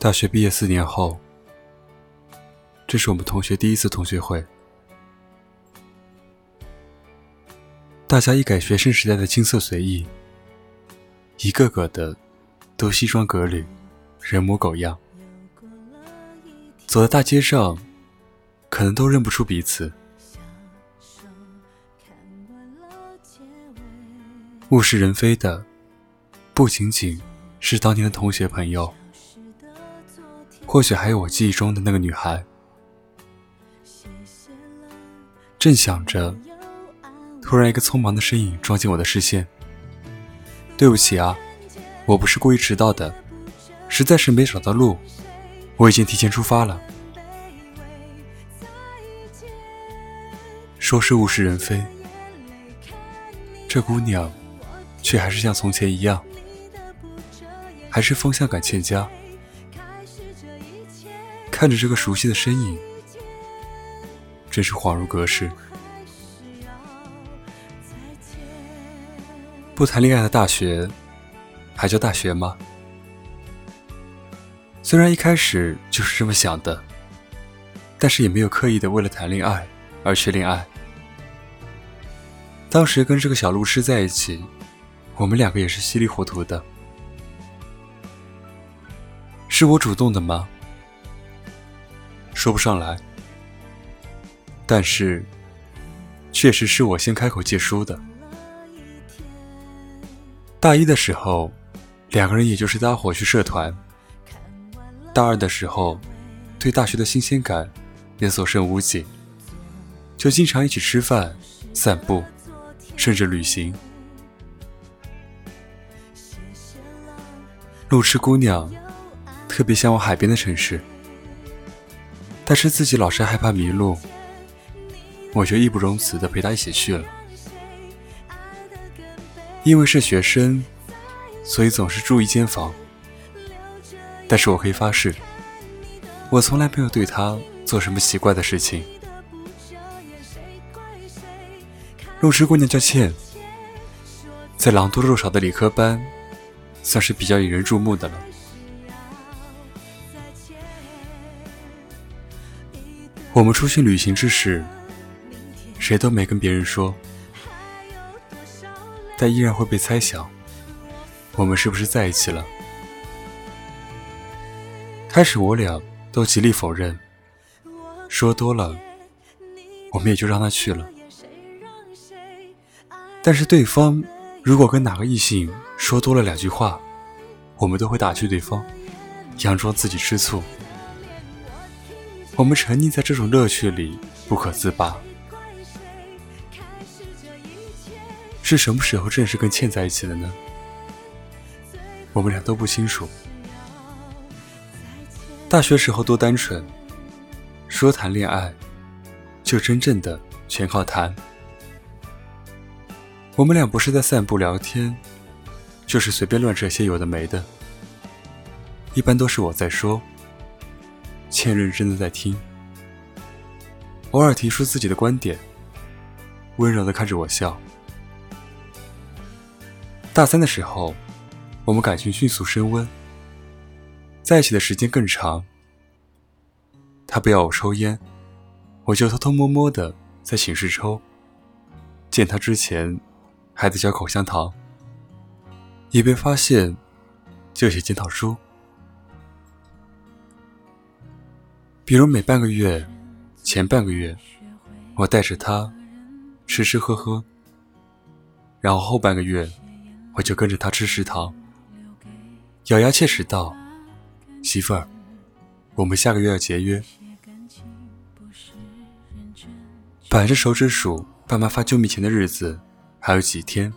大学毕业四年后，这是我们同学第一次同学会。大家一改学生时代的青涩随意，一个个的都西装革履，人模狗样，走在大街上，可能都认不出彼此。物是人非的，不仅仅是当年的同学朋友。或许还有我记忆中的那个女孩。正想着，突然一个匆忙的身影撞进我的视线。对不起啊，我不是故意迟到的，实在是没找到路，我已经提前出发了。说是物是人非，这姑娘却还是像从前一样，还是风向感欠佳。看着这个熟悉的身影，真是恍如隔世。不谈恋爱的大学，还叫大学吗？虽然一开始就是这么想的，但是也没有刻意的为了谈恋爱而去恋爱。当时跟这个小路痴在一起，我们两个也是稀里糊涂的。是我主动的吗？说不上来，但是确实是我先开口借书的。大一的时候，两个人也就是搭伙去社团；大二的时候，对大学的新鲜感也所剩无几，就经常一起吃饭、散步，甚至旅行。路痴姑娘特别向往海边的城市。但是自己老是害怕迷路，我就义不容辞的陪他一起去了。因为是学生，所以总是住一间房。但是我可以发誓，我从来没有对他做什么奇怪的事情。路痴姑娘叫倩，在狼多肉少的理科班，算是比较引人注目的了。我们出去旅行之时，谁都没跟别人说，但依然会被猜想，我们是不是在一起了？开始我俩都极力否认，说多了，我们也就让他去了。但是对方如果跟哪个异性说多了两句话，我们都会打趣对方，佯装自己吃醋。我们沉溺在这种乐趣里不可自拔。是什么时候正式跟倩在一起的呢？我们俩都不清楚。大学时候多单纯，说谈恋爱，就真正的全靠谈。我们俩不是在散步聊天，就是随便乱扯些有的没的，一般都是我在说。欠认真的在听，偶尔提出自己的观点，温柔的看着我笑。大三的时候，我们感情迅速升温，在一起的时间更长。他不要我抽烟，我就偷偷摸摸的在寝室抽。见他之前，还在嚼口香糖，一被发现就写检讨书。比如每半个月，前半个月，我带着他吃吃喝喝，然后后半个月，我就跟着他吃食堂，咬牙切齿道：“媳妇儿，我们下个月要节约。”摆着手指数爸妈发救命钱的日子还有几天，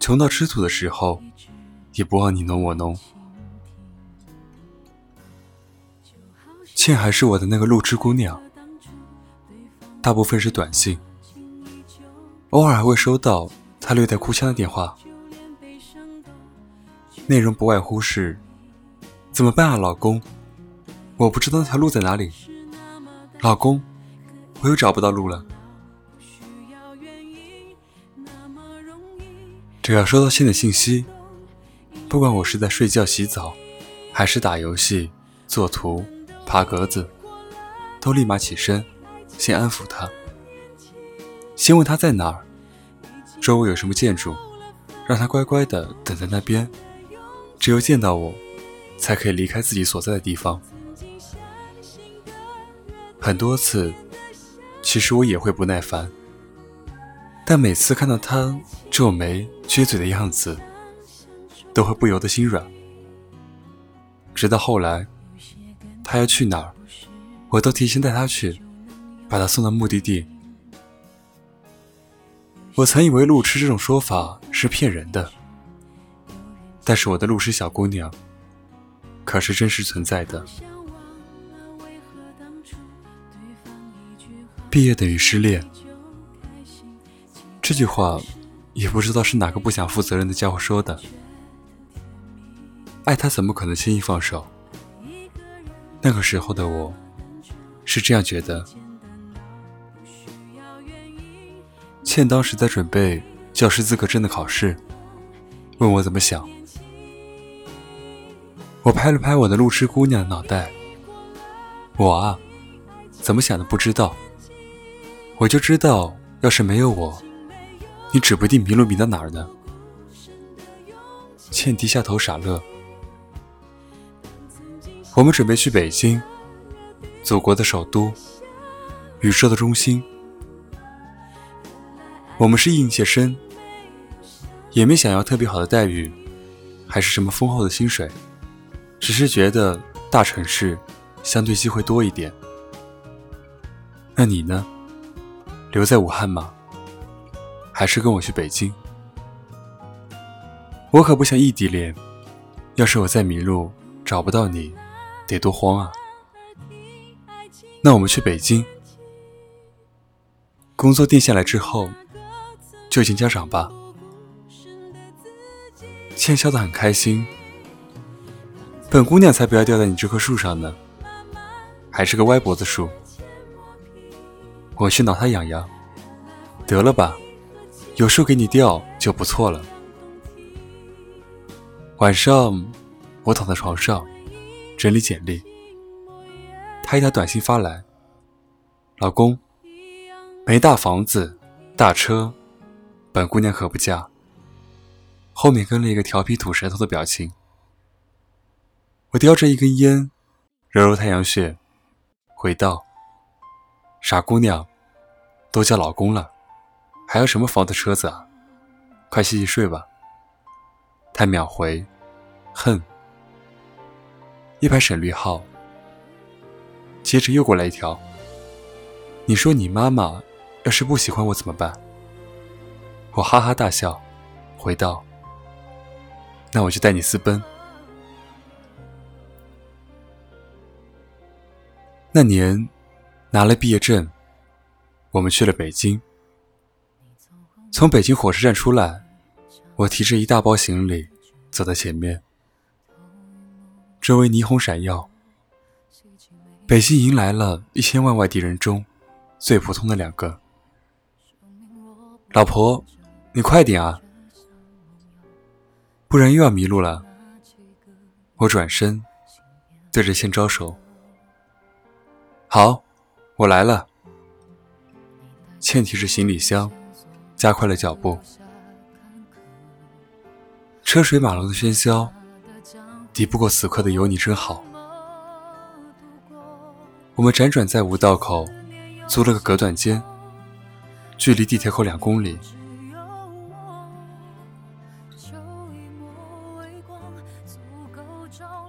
穷到吃土的时候，也不忘你侬我侬。倩还是我的那个路痴姑娘，大部分是短信，偶尔还会收到她略带哭腔的电话，内容不外乎是：怎么办啊，老公？我不知道那条路在哪里。老公，我又找不到路了。只要收到倩的信息，不管我是在睡觉、洗澡，还是打游戏、作图、爬格子，都立马起身，先安抚他，先问他在哪儿，周围有什么建筑，让他乖乖的等在那边，只有见到我，才可以离开自己所在的地方。很多次，其实我也会不耐烦，但每次看到他皱眉、撅嘴的样子，都会不由得心软。直到后来，他要去哪儿，我都提前带他去，把他送到目的地。我曾以为路痴这种说法是骗人的，但是我的路痴小姑娘可是真实存在的。毕业等于失恋，这句话也不知道是哪个不想负责任的家伙说的。爱他怎么可能轻易放手？那个时候的我，是这样觉得。倩当时在准备教师资格证的考试，问我怎么想。我拍了拍我的路痴姑娘的脑袋，我啊，怎么想的不知道。我就知道，要是没有我，你指不定迷路迷到哪儿呢。倩低下头傻乐。我们准备去北京，祖国的首都，宇宙的中心。我们是应届生，也没想要特别好的待遇，还是什么丰厚的薪水，只是觉得大城市相对机会多一点。那你呢？留在武汉吗？还是跟我去北京？我可不想异地恋，要是我再迷路找不到你。得多慌啊！那我们去北京，工作定下来之后，就见家长吧。倩笑得很开心。本姑娘才不要吊在你这棵树上呢，还是个歪脖子树。我去挠它痒痒。得了吧，有树给你吊就不错了。晚上，我躺在床上。整理简历，他一条短信发来：“老公，没大房子，大车，本姑娘可不嫁。”后面跟了一个调皮吐舌头的表情。我叼着一根烟，揉揉太阳穴，回道：“傻姑娘，都叫老公了，还要什么房子车子啊？快洗洗睡吧。”他秒回：“哼。”一排省略号，接着又过来一条。你说你妈妈要是不喜欢我怎么办？我哈哈大笑，回道：“那我就带你私奔。”那年拿了毕业证，我们去了北京。从北京火车站出来，我提着一大包行李走在前面。周围霓虹闪耀，北京迎来了一千万外地人中最普通的两个。老婆，你快点啊，不然又要迷路了。我转身对着倩招手。好，我来了。倩提着行李箱，加快了脚步。车水马龙的喧嚣。抵不过此刻的有你真好。我们辗转在五道口租了个隔断间，距离地铁口两公里。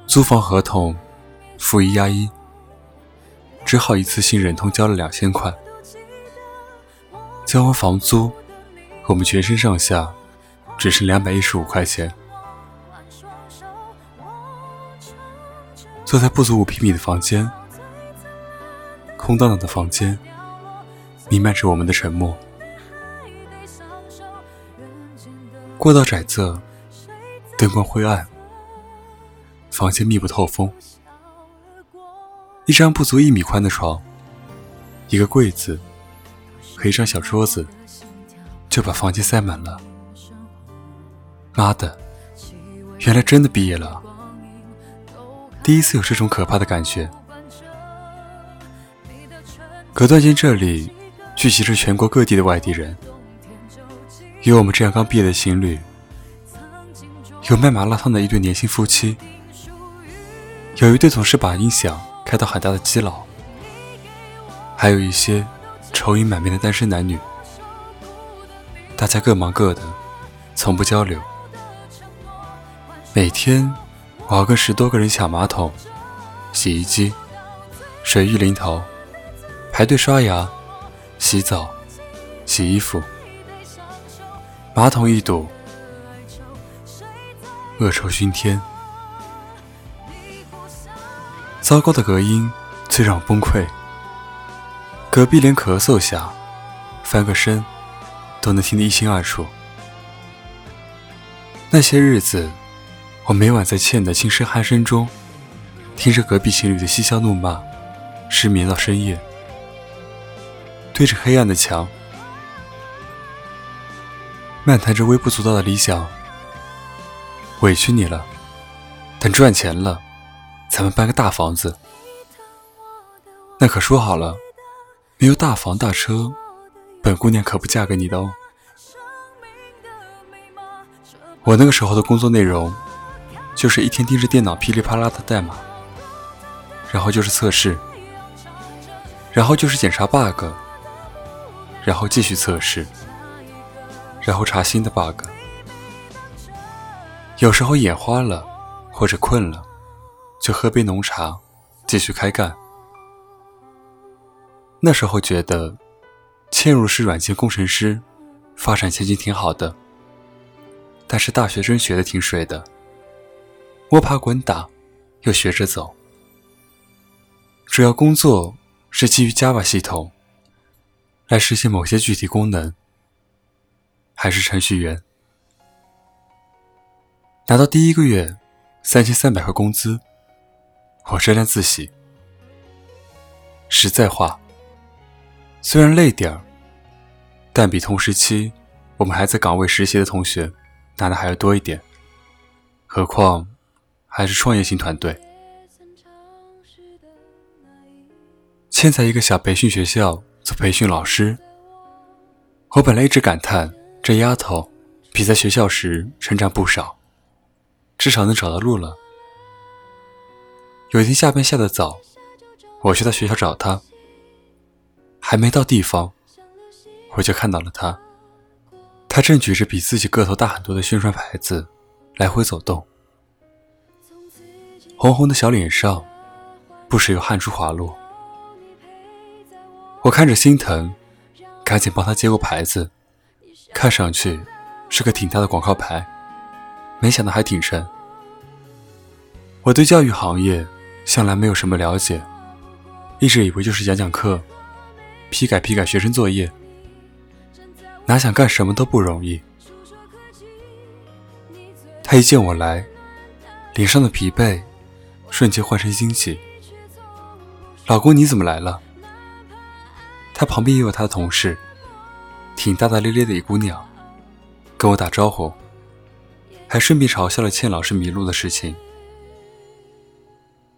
租房合同付一押一，只好一次性忍痛交了两千块。交完房租，我们全身上下只剩两百一十五块钱。坐在不足五平米的房间，空荡荡的房间，弥漫着我们的沉默。过道窄仄，灯光灰暗，房间密不透风。一张不足一米宽的床，一个柜子和一张小桌子，就把房间塞满了。妈的，原来真的毕业了。第一次有这种可怕的感觉。隔断间这里聚集着全国各地的外地人，有我们这样刚毕业的情侣，有卖麻辣烫的一对年轻夫妻，有一对总是把音响开到很大的基佬，还有一些愁云满面的单身男女。大家各忙各的，从不交流。每天，我要跟十多个人抢马桶、洗衣机、水浴淋头，排队刷牙、洗澡、洗衣服。马桶一堵，恶臭熏天。糟糕的隔音最让我崩溃。隔壁连咳嗽下、翻个身。都能听得一清二楚。那些日子，我每晚在倩的轻声鼾声中，听着隔壁情侣的嬉笑怒骂，失眠到深夜。对着黑暗的墙，漫谈着微不足道的理想。委屈你了，等赚钱了，咱们搬个大房子。那可说好了，没有大房大车。本姑娘可不嫁给你的哦。我那个时候的工作内容，就是一天盯着电脑噼里啪啦的代码，然后就是测试，然后就是检查 bug，然后继续测试，然后查新的 bug。有时候眼花了或者困了，就喝杯浓茶，继续开干。那时候觉得。嵌入式软件工程师，发展前景挺好的，但是大学生学的挺水的，摸爬滚打，又学着走。主要工作是基于 Java 系统来实现某些具体功能，还是程序员。拿到第一个月三千三百块工资，我沾沾自喜。实在话。虽然累点儿，但比同时期我们还在岗位实习的同学拿的还要多一点。何况还是创业型团队。现在一个小培训学校做培训老师，我本来一直感叹这丫头比在学校时成长不少，至少能找到路了。有一天下班下的早，我去他学校找她。还没到地方，我就看到了他。他正举着比自己个头大很多的宣传牌子，来回走动。红红的小脸上，不时有汗珠滑落。我看着心疼，赶紧帮他接过牌子。看上去是个挺大的广告牌，没想到还挺沉。我对教育行业向来没有什么了解，一直以为就是讲讲课。批改批改学生作业，哪想干什么都不容易。他一见我来，脸上的疲惫瞬间换成惊喜。老公，你怎么来了？他旁边也有他的同事，挺大大咧咧的一姑娘，跟我打招呼，还顺便嘲笑了倩老师迷路的事情。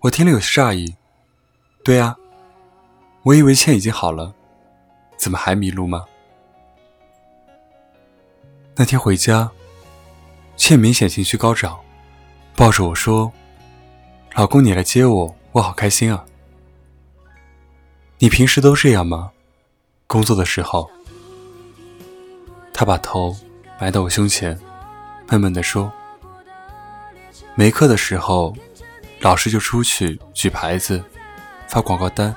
我听了有些诧异。对啊，我以为倩已经好了。怎么还迷路吗？那天回家，倩明显情绪高涨，抱着我说：“老公，你来接我，我好开心啊！”你平时都这样吗？工作的时候？他把头埋到我胸前，闷闷地说：“没课的时候，老师就出去举牌子，发广告单。”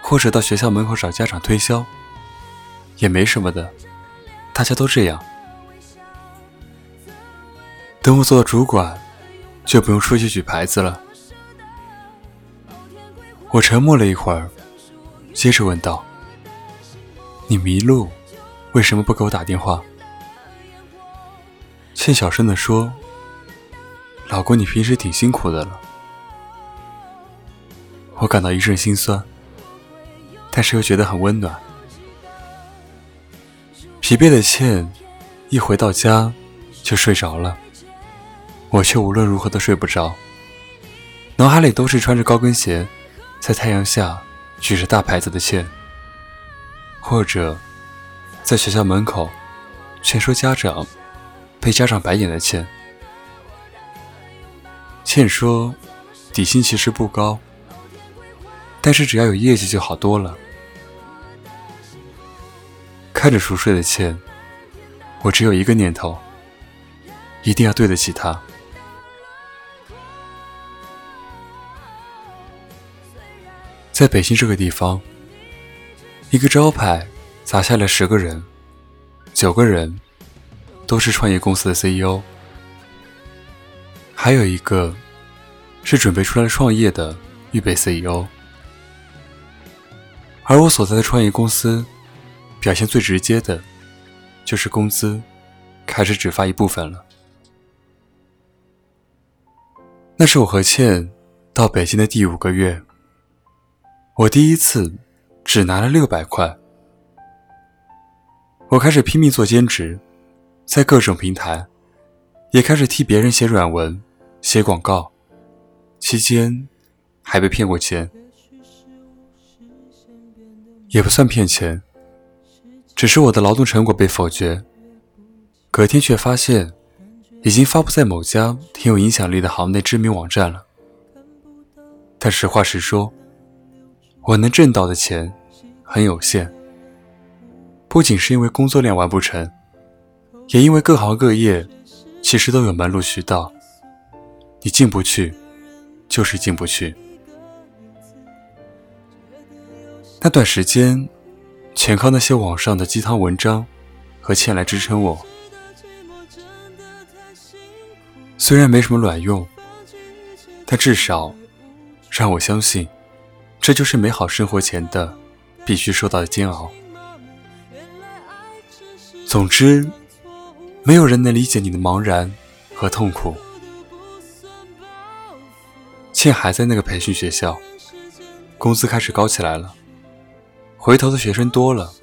或者到学校门口找家长推销，也没什么的，大家都这样。等我做到主管，就不用出去举牌子了。我沉默了一会儿，接着问道：“你迷路，为什么不给我打电话？”倩小声地说：“老公，你平时挺辛苦的了。”我感到一阵心酸。但是又觉得很温暖。疲惫的倩一回到家就睡着了，我却无论如何都睡不着。脑海里都是穿着高跟鞋，在太阳下举着大牌子的倩，或者在学校门口劝说家长，被家长白眼的倩。倩说，底薪其实不高，但是只要有业绩就好多了。看着熟睡的倩，我只有一个念头：一定要对得起她。在北京这个地方，一个招牌砸下来十个人，九个人都是创业公司的 CEO，还有一个是准备出来创业的预备 CEO，而我所在的创业公司。表现最直接的，就是工资开始只发一部分了。那是我和倩到北京的第五个月，我第一次只拿了六百块。我开始拼命做兼职，在各种平台，也开始替别人写软文、写广告，期间还被骗过钱，也不算骗钱。只是我的劳动成果被否决，隔天却发现已经发布在某家挺有影响力的行内知名网站了。但实话实说，我能挣到的钱很有限，不仅是因为工作量完不成，也因为各行各业其实都有门路渠道，你进不去就是进不去。那段时间。全靠那些网上的鸡汤文章和钱来支撑我。虽然没什么卵用，但至少让我相信，这就是美好生活前的必须受到的煎熬。总之，没有人能理解你的茫然和痛苦。倩还在那个培训学校，工资开始高起来了。回头的学生多了，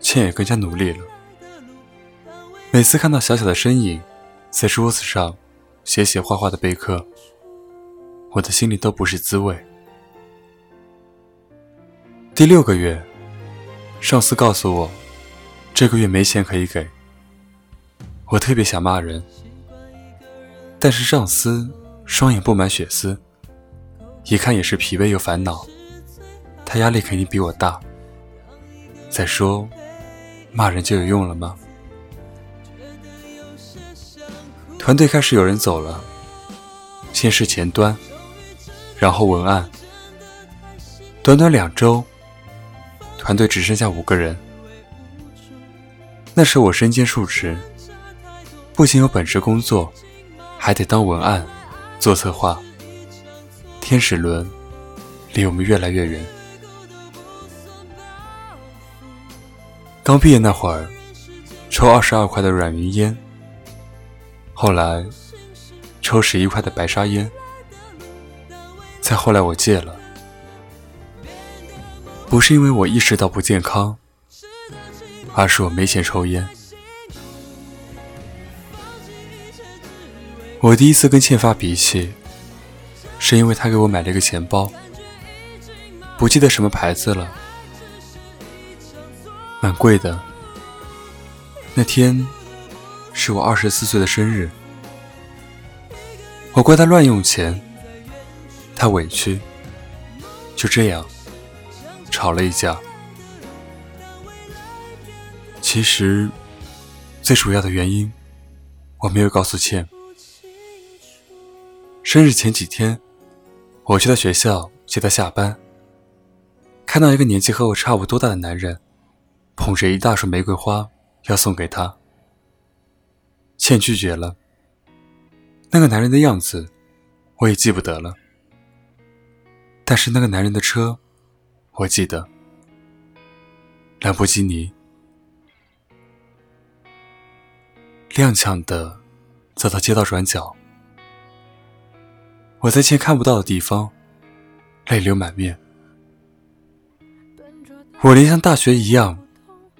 倩也更加努力了。每次看到小小的身影在桌子上写写画画的备课，我的心里都不是滋味。第六个月，上司告诉我，这个月没钱可以给。我特别想骂人，但是上司双眼布满血丝，一看也是疲惫又烦恼。他压力肯定比我大。再说，骂人就有用了吗？团队开始有人走了，先是前端，然后文案。短短两周，团队只剩下五个人。那时我身兼数职，不仅有本职工作，还得当文案、做策划。天使轮离我们越来越远。刚毕业那会儿，抽二十二块的软云烟，后来抽十一块的白沙烟，再后来我戒了，不是因为我意识到不健康，而是我没钱抽烟。我第一次跟倩发脾气，是因为她给我买了一个钱包，不记得什么牌子了。蛮贵的。那天是我二十四岁的生日，我怪他乱用钱，他委屈，就这样吵了一架。其实最主要的原因我没有告诉倩。生日前几天，我去他学校接他下班，看到一个年纪和我差不多大的男人。捧着一大束玫瑰花要送给他，倩拒绝了。那个男人的样子我也记不得了，但是那个男人的车我记得，兰博基尼，踉跄的走到街道转角，我在倩看不到的地方，泪流满面。我连像大学一样。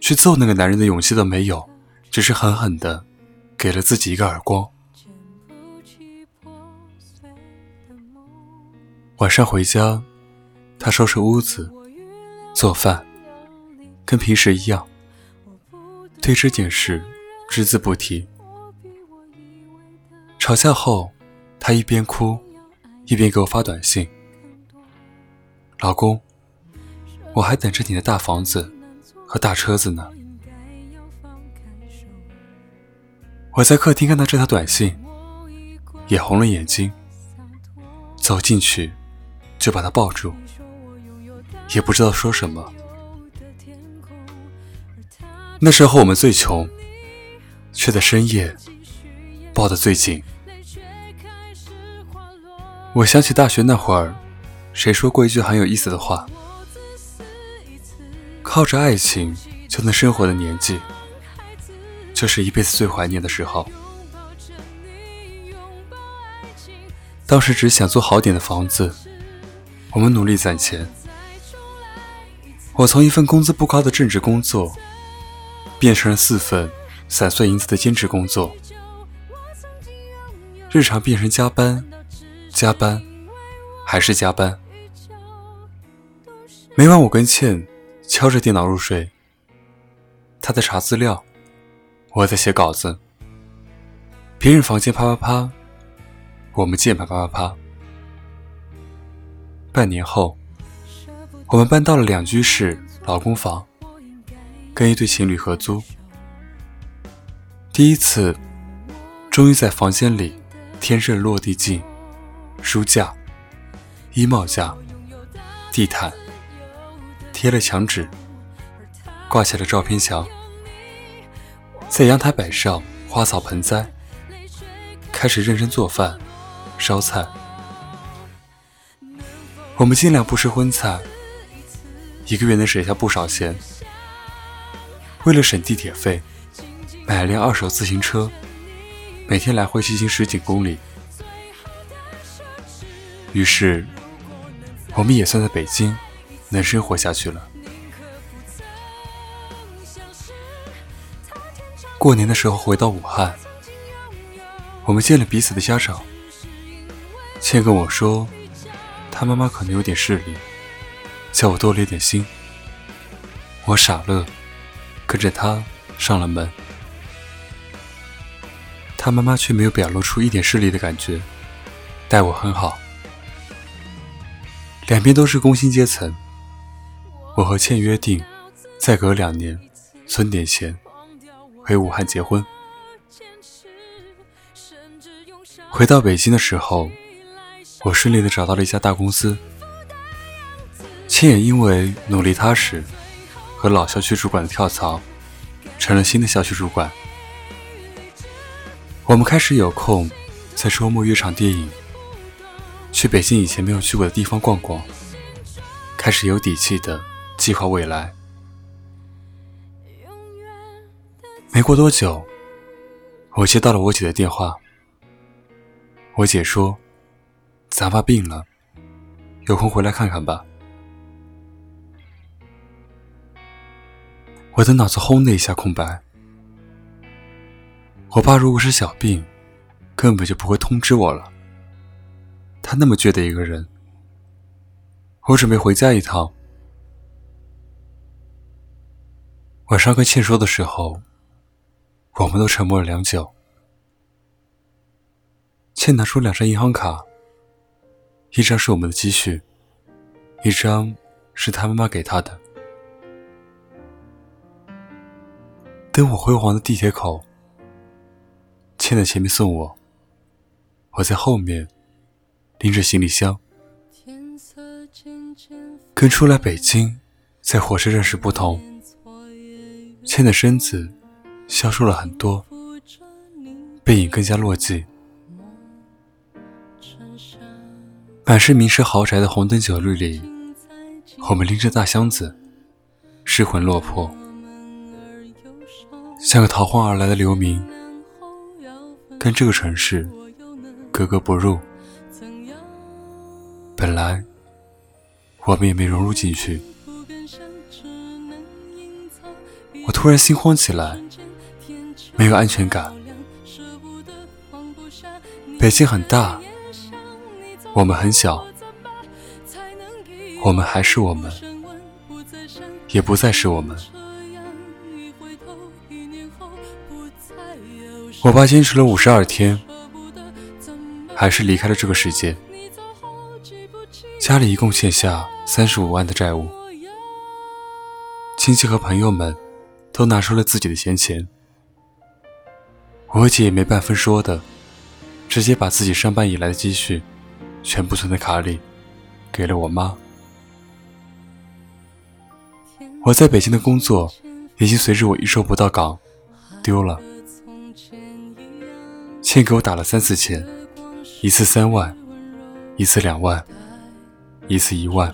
去揍那个男人的勇气都没有，只是狠狠的给了自己一个耳光。晚上回家，他收拾屋子、做饭，跟平时一样。对这件事只字不提。吵架后，他一边哭，一边给我发短信：“老公，我还等着你的大房子和大车子呢。”我在客厅看到这条短信，也红了眼睛，走进去就把他抱住，也不知道说什么。那时候我们最穷，却在深夜抱得最紧。我想起大学那会儿，谁说过一句很有意思的话：“靠着爱情就能生活的年纪。”就是一辈子最怀念的时候。当时只想租好点的房子，我们努力攒钱。我从一份工资不高的正职工作，变成了四份散碎银子的兼职工作。日常变成加班，加班，还是加班。每晚我跟倩敲着电脑入睡，她在查资料。我在写稿子，别人房间啪啪啪，我们键盘啪啪啪。半年后，我们搬到了两居室老公房，跟一对情侣合租。第一次，终于在房间里添置了落地镜、书架、衣帽架、地毯，贴了墙纸，挂起了照片墙。在阳台摆上花草盆栽，开始认真做饭、烧菜。我们尽量不吃荤菜，一个月能省下不少钱。为了省地铁费，买了辆二手自行车，每天来回骑行十几公里。于是，我们也算在北京能生活下去了。过年的时候回到武汉，我们见了彼此的家长。倩跟我说，他妈妈可能有点势力，叫我多留点心。我傻乐，跟着他上了门。他妈妈却没有表露出一点势力的感觉，待我很好。两边都是工薪阶层，我和倩约定，再隔两年存点钱。回武汉结婚，回到北京的时候，我顺利的找到了一家大公司。亲也因为努力踏实和老校区主管的跳槽，成了新的校区主管。我们开始有空在周末约场电影，去北京以前没有去过的地方逛逛，开始有底气的计划未来。没过多久，我接到了我姐的电话。我姐说：“咱爸病了，有空回来看看吧。”我的脑子轰的一下空白。我爸如果是小病，根本就不会通知我了。他那么倔的一个人，我准备回家一趟。晚上跟倩说的时候。我们都沉默了良久。倩拿出两张银行卡，一张是我们的积蓄，一张是他妈妈给她的。灯火辉煌的地铁口，倩在前面送我，我在后面拎着行李箱。跟初来北京在火车站时不同，倩的身子。消瘦了很多，背影更加落寂。满是名车豪宅的红灯酒绿里，我们拎着大箱子，失魂落魄，像个逃荒而来的流民，跟这个城市格格不入。本来我们也没融入进去，我突然心慌起来。没有安全感。北京很大，我们很小，我们还是我们，也不再是我们。我爸坚持了五十二天，还是离开了这个世界。家里一共欠下三十五万的债务，亲戚和朋友们都拿出了自己的闲钱。我姐也没半分说的，直接把自己上班以来的积蓄全部存在卡里，给了我妈。我在北京的工作已经随着我一周不到岗丢了，欠给我打了三次钱，一次三万，一次两万，一次一万。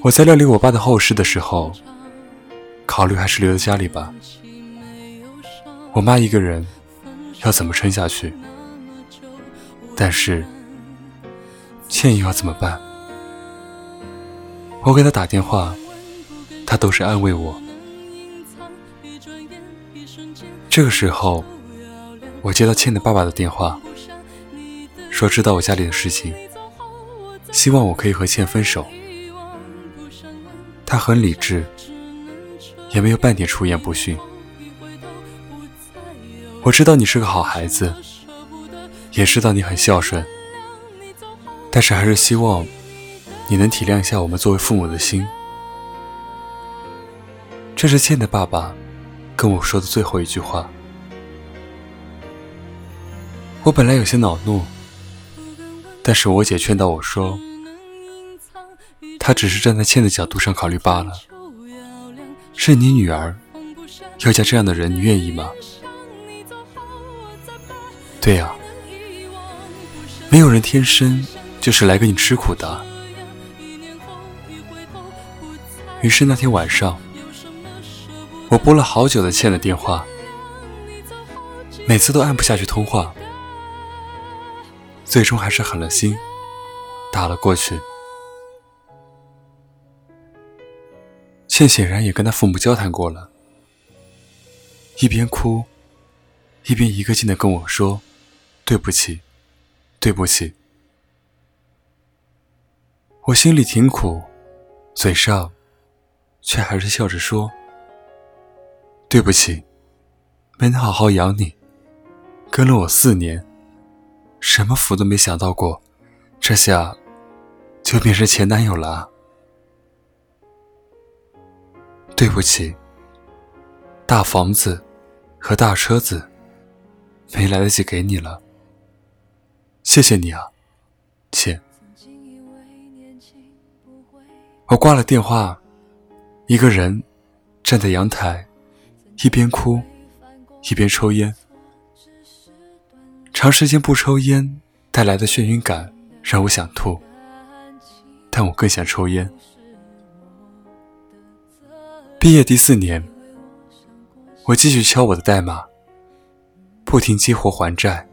我在料理我爸的后事的时候，考虑还是留在家里吧。我妈一个人要怎么撑下去？但是欠又要怎么办？我给他打电话，他都是安慰我。这个时候，我接到倩的爸爸的电话，说知道我家里的事情，希望我可以和倩分手。他很理智，也没有半点出言不逊。我知道你是个好孩子，也知道你很孝顺，但是还是希望。你能体谅一下我们作为父母的心？这是倩的爸爸跟我说的最后一句话。我本来有些恼怒，但是我姐劝导我说，她只是站在倩的角度上考虑罢了。是你女儿要嫁这样的人，你愿意吗？对呀，没有人天生就是来跟你吃苦的。于是那天晚上，我拨了好久的倩的电话，每次都按不下去通话，最终还是狠了心打了过去。倩显然也跟他父母交谈过了，一边哭，一边一个劲的跟我说：“对不起，对不起。”我心里挺苦，嘴上。却还是笑着说：“对不起，没能好好养你，跟了我四年，什么福都没享到过，这下就变成前男友了。啊对不起，大房子和大车子没来得及给你了，谢谢你啊，姐。”我挂了电话。一个人站在阳台，一边哭，一边抽烟。长时间不抽烟带来的眩晕感让我想吐，但我更想抽烟。毕业第四年，我继续敲我的代码，不停激活还债。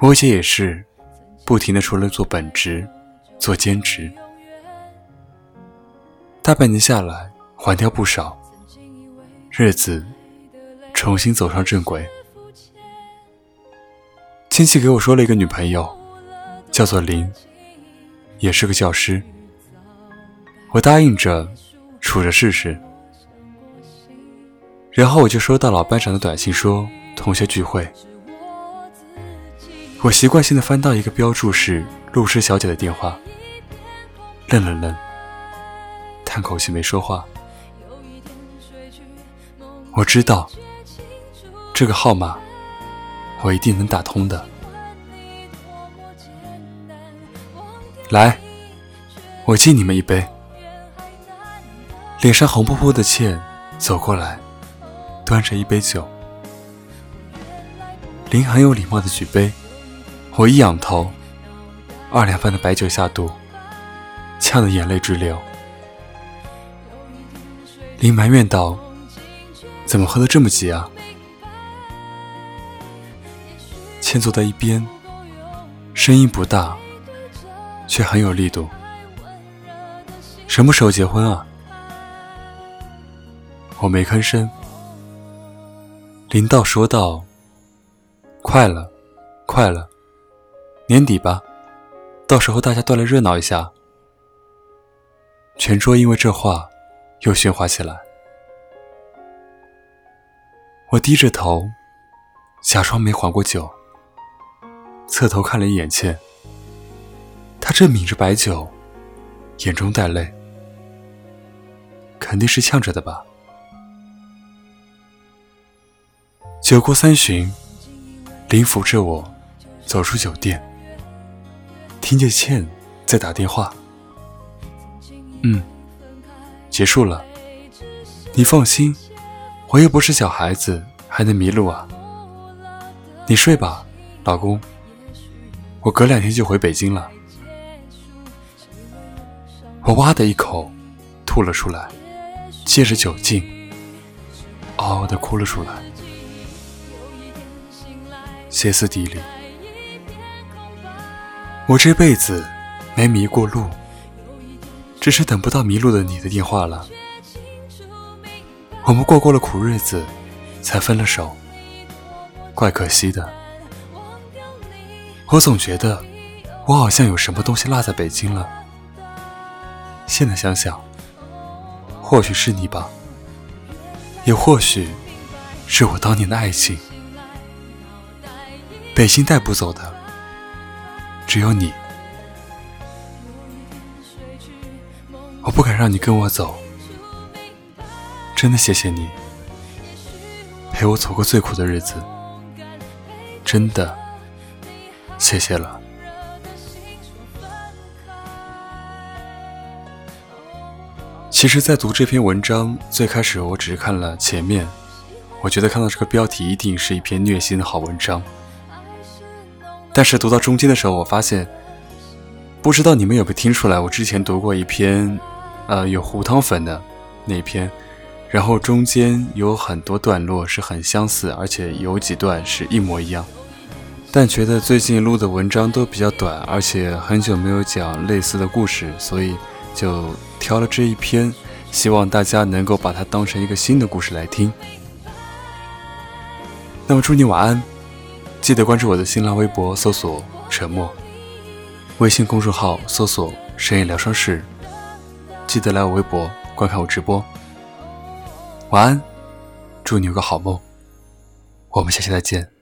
我姐也是，不停的除了做本职，做兼职。大半年下来，还掉不少，日子重新走上正轨。亲戚给我说了一个女朋友，叫做林，也是个教师。我答应着，处着试试。然后我就收到老班长的短信，说同学聚会。我习惯性的翻到一个标注是陆师小姐的电话，愣了愣。叹口气，没说话。我知道这个号码，我一定能打通的。来，我敬你们一杯。脸上红扑扑的倩走过来，端着一杯酒。林很有礼貌的举杯，我一仰头，二两半的白酒下肚，呛得眼泪直流。林埋怨道：“怎么喝得这么急啊？”倩坐在一边，声音不大，却很有力度。什么时候结婚啊？我没吭声。林道说道：“快了，快了，年底吧，到时候大家都来热闹一下。全桌因为这话又喧哗起来。我低着头，假装没还过酒，侧头看了一眼倩，她正抿着白酒，眼中带泪，肯定是呛着的吧。酒过三巡，林扶着我走出酒店，听见倩在打电话。嗯，结束了。你放心。我又不是小孩子，还能迷路啊？你睡吧，老公。我隔两天就回北京了。我哇的一口吐了出来，借着酒劲，嗷嗷的哭了出来，歇斯底里。我这辈子没迷过路，只是等不到迷路的你的电话了。我们过过了苦日子，才分了手，怪可惜的。我总觉得我好像有什么东西落在北京了。现在想想，或许是你吧，也或许是我当年的爱情。北京带不走的，只有你。我不敢让你跟我走。真的谢谢你陪我走过最苦的日子，真的谢谢了。其实，在读这篇文章最开始，我只是看了前面，我觉得看到这个标题一定是一篇虐心的好文章。但是读到中间的时候，我发现，不知道你们有没有听出来，我之前读过一篇，呃，有胡汤粉的那篇。然后中间有很多段落是很相似，而且有几段是一模一样。但觉得最近录的文章都比较短，而且很久没有讲类似的故事，所以就挑了这一篇，希望大家能够把它当成一个新的故事来听。那么祝你晚安，记得关注我的新浪微博，搜索“沉默”，微信公众号搜索“深夜疗伤室”，记得来我微博观看我直播。晚安，祝你有个好梦。我们下期再见。